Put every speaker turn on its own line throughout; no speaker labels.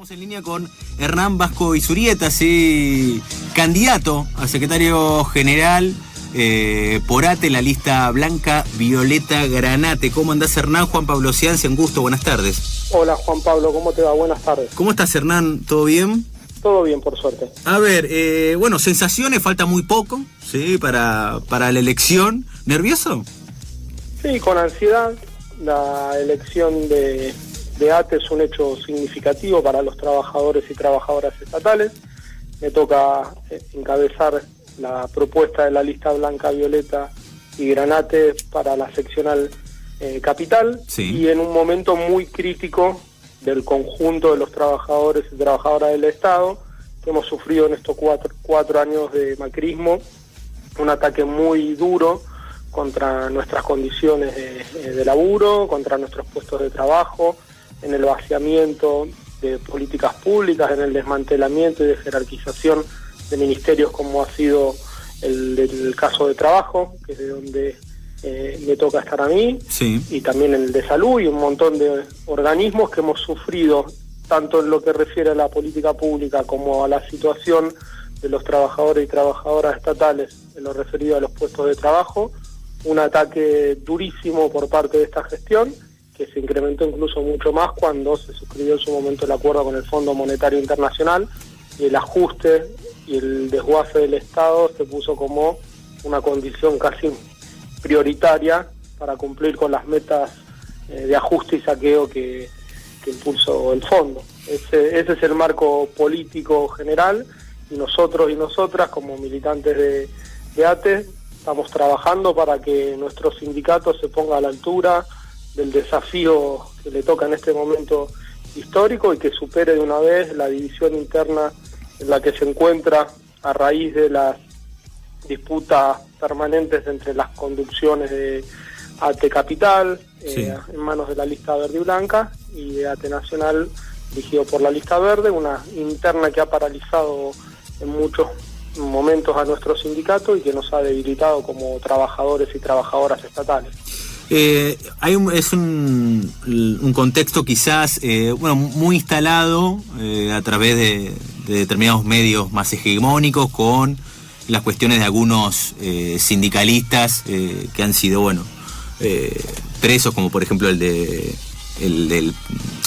Estamos en línea con Hernán Vasco Isurieta, sí, candidato a secretario general eh, por ATE, la lista blanca Violeta Granate. ¿Cómo andás, Hernán? Juan Pablo Ciancia, un gusto, buenas tardes.
Hola, Juan Pablo, ¿cómo te va? Buenas tardes.
¿Cómo estás, Hernán? ¿Todo bien?
Todo bien, por suerte.
A ver, eh, bueno, sensaciones, falta muy poco, ¿sí? Para, para la elección. ¿Nervioso?
Sí, con ansiedad. La elección de de ATE es un hecho significativo para los trabajadores y trabajadoras estatales. Me toca eh, encabezar la propuesta de la lista blanca, violeta y granate para la seccional eh, capital y en un momento muy crítico del conjunto de los trabajadores y trabajadoras del Estado que hemos sufrido en estos cuatro, cuatro años de macrismo, un ataque muy duro contra nuestras condiciones de, eh, de laburo, contra nuestros puestos de trabajo, en el vaciamiento de políticas públicas, en el desmantelamiento y de jerarquización de ministerios como ha sido el del caso de trabajo, que es de donde eh, me toca estar a mí, y también el de salud y un montón de organismos que hemos sufrido, tanto en lo que refiere a la política pública como a la situación de los trabajadores y trabajadoras estatales en lo referido a los puestos de trabajo, un ataque durísimo por parte de esta gestión que se incrementó incluso mucho más cuando se suscribió en su momento el acuerdo con el Fondo Monetario Internacional y el ajuste y el desguace del Estado se puso como una condición casi prioritaria para cumplir con las metas eh, de ajuste y saqueo que, que el fondo. Ese, ese, es el marco político general y nosotros y nosotras como militantes de, de ATE estamos trabajando para que nuestro sindicato se ponga a la altura del desafío que le toca en este momento histórico y que supere de una vez la división interna en la que se encuentra a raíz de las disputas permanentes entre las conducciones de AT Capital, eh, en manos de la lista verde y blanca, y de AT Nacional, dirigido por la lista verde, una interna que ha paralizado en muchos momentos a nuestro sindicato y que nos ha debilitado como trabajadores y trabajadoras estatales.
Eh, hay un, es un, un, contexto quizás eh, bueno, muy instalado eh, a través de, de, determinados medios más hegemónicos con las cuestiones de algunos sindicalistas que han sido bueno presos, como por ejemplo el de el, del,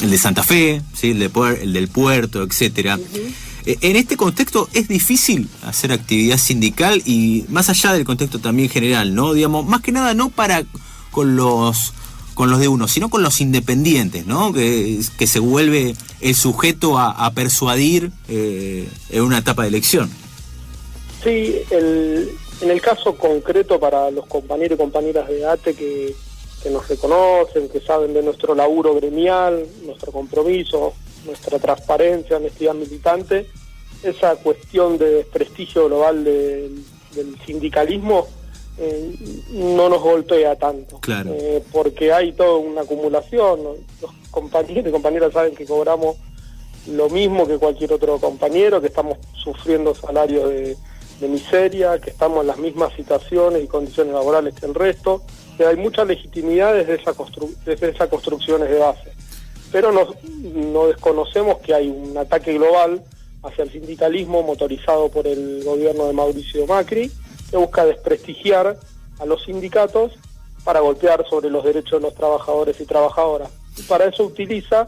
el de Santa Fe, ¿sí? el, de, el del puerto, etcétera. Uh -huh. En este contexto es difícil hacer actividad sindical y más allá del contexto también general, ¿no? Digamos, más que nada no para con los con los de uno, sino con los independientes, ¿no? Que, que se vuelve el sujeto a, persuadir eh, en una etapa de elección.
Sí, el, en el caso concreto para los compañeros y compañeras de ATE que, que nos reconocen, que saben de nuestro laburo gremial, nuestro compromiso, nuestra transparencia, honestidad militante, esa cuestión de desprestigio global de, del sindicalismo eh, no nos golpea tanto.
Claro.
Eh, porque hay toda una acumulación. Los compañeros y compañeras saben que cobramos lo mismo que cualquier otro compañero, que estamos sufriendo salarios de, de, miseria, que estamos en las mismas situaciones y condiciones laborales que el resto. Que hay mucha legitimidad desde, esa constru desde esas construcciones de base. Pero no, no desconocemos que hay un ataque global hacia el sindicalismo motorizado por el gobierno de Mauricio Macri que busca desprestigiar a los sindicatos para golpear sobre los derechos de los trabajadores y trabajadoras. Y para eso utiliza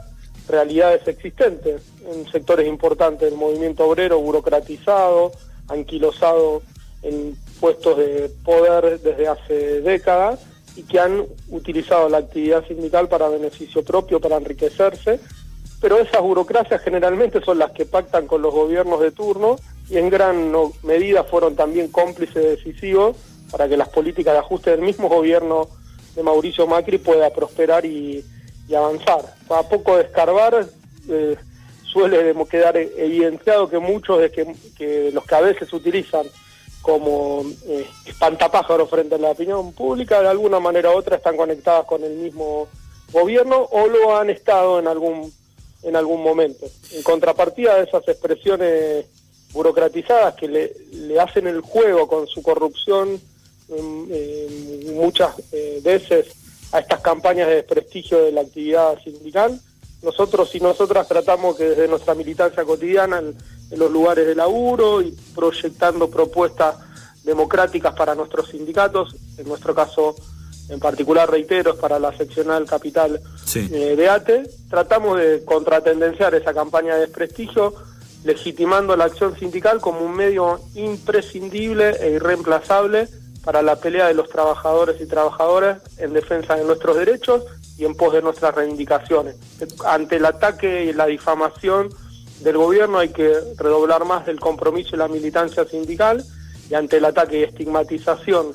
realidades existentes en sectores importantes del movimiento obrero, burocratizado, anquilosado en puestos de poder desde hace décadas y que han utilizado la actividad sindical para beneficio propio, para enriquecerse, pero esas burocracias generalmente son las que pactan con los gobiernos de turno y en gran medida fueron también cómplices decisivos para que las políticas de ajuste del mismo gobierno de Mauricio Macri pueda prosperar y, y avanzar. A poco de escarbar eh, suele quedar evidenciado que muchos de que, que los que a veces utilizan como eh, espantapájaros frente a la opinión pública, de alguna manera u otra están conectadas con el mismo gobierno o lo han estado en algún en algún momento. En contrapartida de esas expresiones burocratizadas que le, le hacen el juego con su corrupción eh, muchas eh, veces a estas campañas de desprestigio de la actividad sindical, nosotros y nosotras tratamos que desde nuestra militancia cotidiana en, los lugares de laburo y proyectando propuestas democráticas para nuestros sindicatos, en nuestro caso en particular reitero para la seccional capital eh, de ATE, tratamos de contratendenciar esa campaña de desprestigio, legitimando la acción sindical como un medio imprescindible e irreemplazable para la pelea de los trabajadores y trabajadoras en defensa de nuestros derechos y en pos de nuestras reivindicaciones. Ante el ataque y la difamación del gobierno hay que redoblar más el compromiso y la militancia sindical y ante el ataque y estigmatización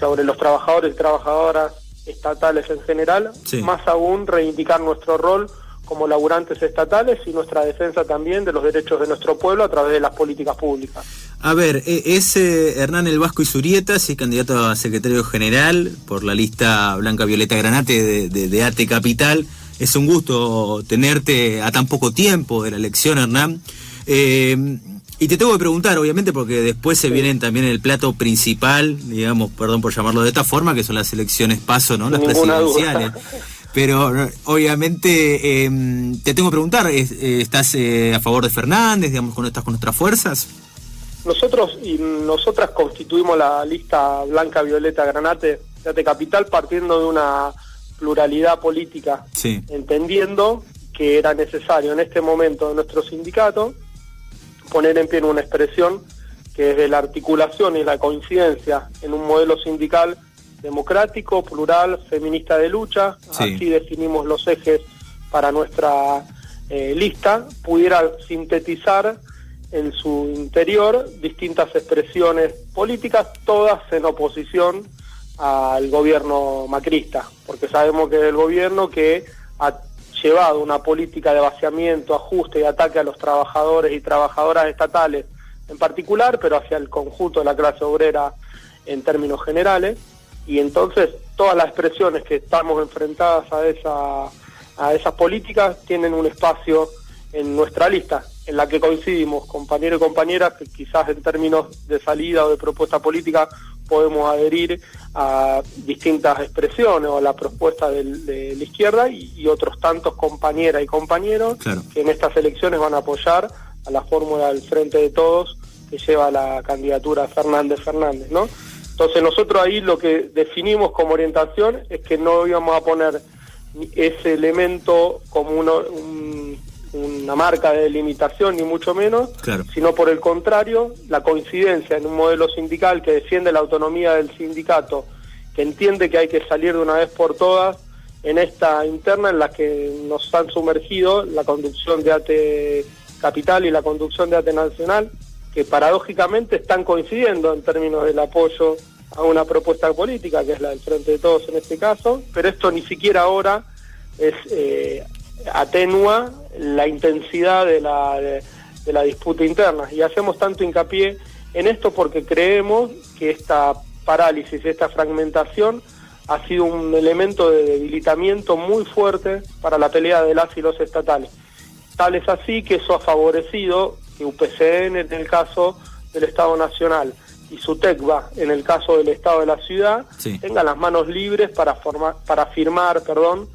sobre los trabajadores y trabajadoras estatales en general, más aún reivindicar nuestro rol como laburantes estatales y nuestra defensa también de los derechos de nuestro pueblo a través de las políticas públicas.
A ver, e, es Hernán El Vasco y Surieta, sí, candidato a secretario general por la lista Blanca Violeta Granate de, ATE Capital. Es un gusto tenerte a tan poco tiempo de la elección, Hernán. Eh, y te tengo que preguntar, obviamente, porque después se vienen también el plato principal, digamos, perdón por llamarlo de esta forma, que son las elecciones paso, ¿no? Las presidenciales. Pero obviamente em, te tengo que preguntar, eh, ¿estás eh, a favor de Fernández, digamos, cuando estás con nuestras fuerzas?
Nosotros y nosotras constituimos la lista Blanca Violeta Granate de Capital partiendo de una pluralidad política, entendiendo que era necesario en este momento de nuestro sindicato poner en pie una expresión que es de la articulación y la coincidencia en un modelo sindical democrático, plural, feminista de lucha, así definimos los ejes para nuestra eh, lista, pudiera sintetizar en su interior distintas expresiones políticas, todas en oposición al gobierno macrista, porque sabemos que es el gobierno que ha llevado una política de vaciamiento, ajuste y ataque a los trabajadores y trabajadoras estatales en particular, pero hacia el conjunto de la clase obrera en términos generales y entonces todas las expresiones que estamos enfrentadas a esa a esas políticas tienen un espacio en nuestra lista, en la que coincidimos, compañeros y compañeras, que quizás en términos de salida o de propuesta política podemos adherir a distintas expresiones o a la propuesta de, la izquierda y, otros tantos compañeras y compañeros que en estas elecciones van a apoyar a la fórmula del Frente de Todos que lleva la candidatura Fernández Fernández, ¿no? Entonces nosotros ahí lo que definimos como orientación es que no íbamos a poner ese elemento como una marca de delimitación, ni mucho menos, sino por el contrario, la coincidencia en un modelo sindical que defiende la autonomía del sindicato, que entiende que hay que salir de una vez por todas en esta interna en la que nos han sumergido la conducción de ATE Capital y la conducción de ATE Nacional, que paradójicamente están coincidiendo en términos del apoyo a una propuesta política, que es la del Frente de Todos en este caso, pero esto ni siquiera ahora es eh, atenúa la intensidad de la, de, la disputa interna. Y hacemos tanto hincapié en esto porque creemos que esta parálisis, esta fragmentación, ha sido un elemento de debilitamiento muy fuerte para la pelea de las y los estatales. Tal es así que eso ha favorecido que UPCN, en el caso del Estado Nacional, y su TECBA, en el caso del Estado de la ciudad, tenga las manos libres para, formar, para firmar perdón,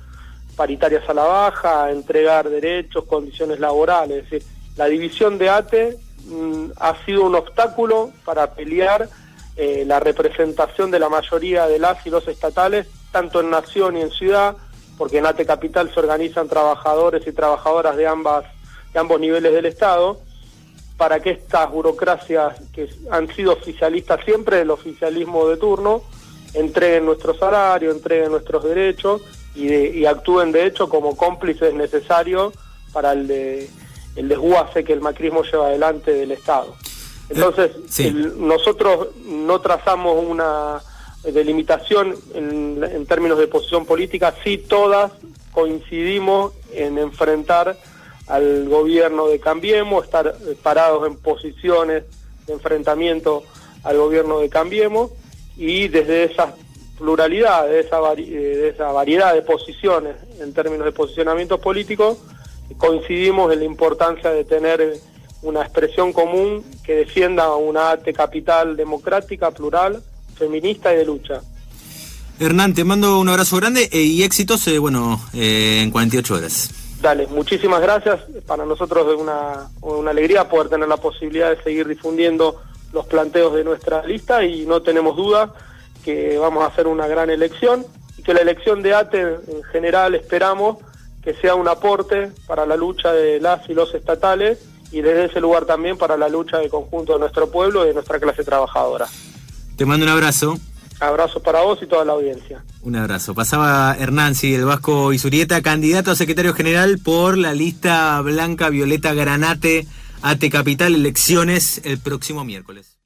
paritarias a la baja, entregar derechos, condiciones laborales. Es decir, la división de ATE mm, ha sido un obstáculo para pelear eh, la representación de la mayoría de las y los estatales, tanto en nación y en ciudad, porque en ATE Capital se organizan trabajadores y trabajadoras de, ambas, de ambos niveles del Estado para que estas burocracias que han sido oficialistas siempre del oficialismo de turno entreguen nuestro salario, entreguen nuestros derechos y, actúen de hecho como cómplices necesarios para el, de, el desguace que el macrismo lleva adelante del Estado. Entonces, nosotros no trazamos una delimitación en, en términos de posición política, sí todas coincidimos en enfrentar al gobierno de Cambiemos, estar eh, parados en posiciones de enfrentamiento al gobierno de Cambiemos y desde esa pluralidad, de esa, eh, de esa variedad de posiciones en términos de posicionamientos políticos, coincidimos en la importancia de tener eh, una expresión común que defienda una arte capital democrática, plural, feminista y de lucha.
Hernán, te mando un abrazo grande y éxitos, bueno, en 48 horas.
Dale, muchísimas gracias. Para nosotros es una, alegría poder tener la posibilidad de seguir difundiendo los planteos de nuestra lista y no tenemos duda que vamos a hacer una gran elección y que la elección de ATE en general esperamos que sea un aporte para la lucha de las y los estatales y desde ese lugar también para la lucha de conjunto de nuestro pueblo y de nuestra clase trabajadora.
Te mando un abrazo.
Abrazo para vos y toda la audiencia.
Un abrazo. Pasaba Hernán, sí, el Vasco Isurieta, candidato a secretario general por la lista blanca Violeta Granate, AT Capital, elecciones el próximo miércoles.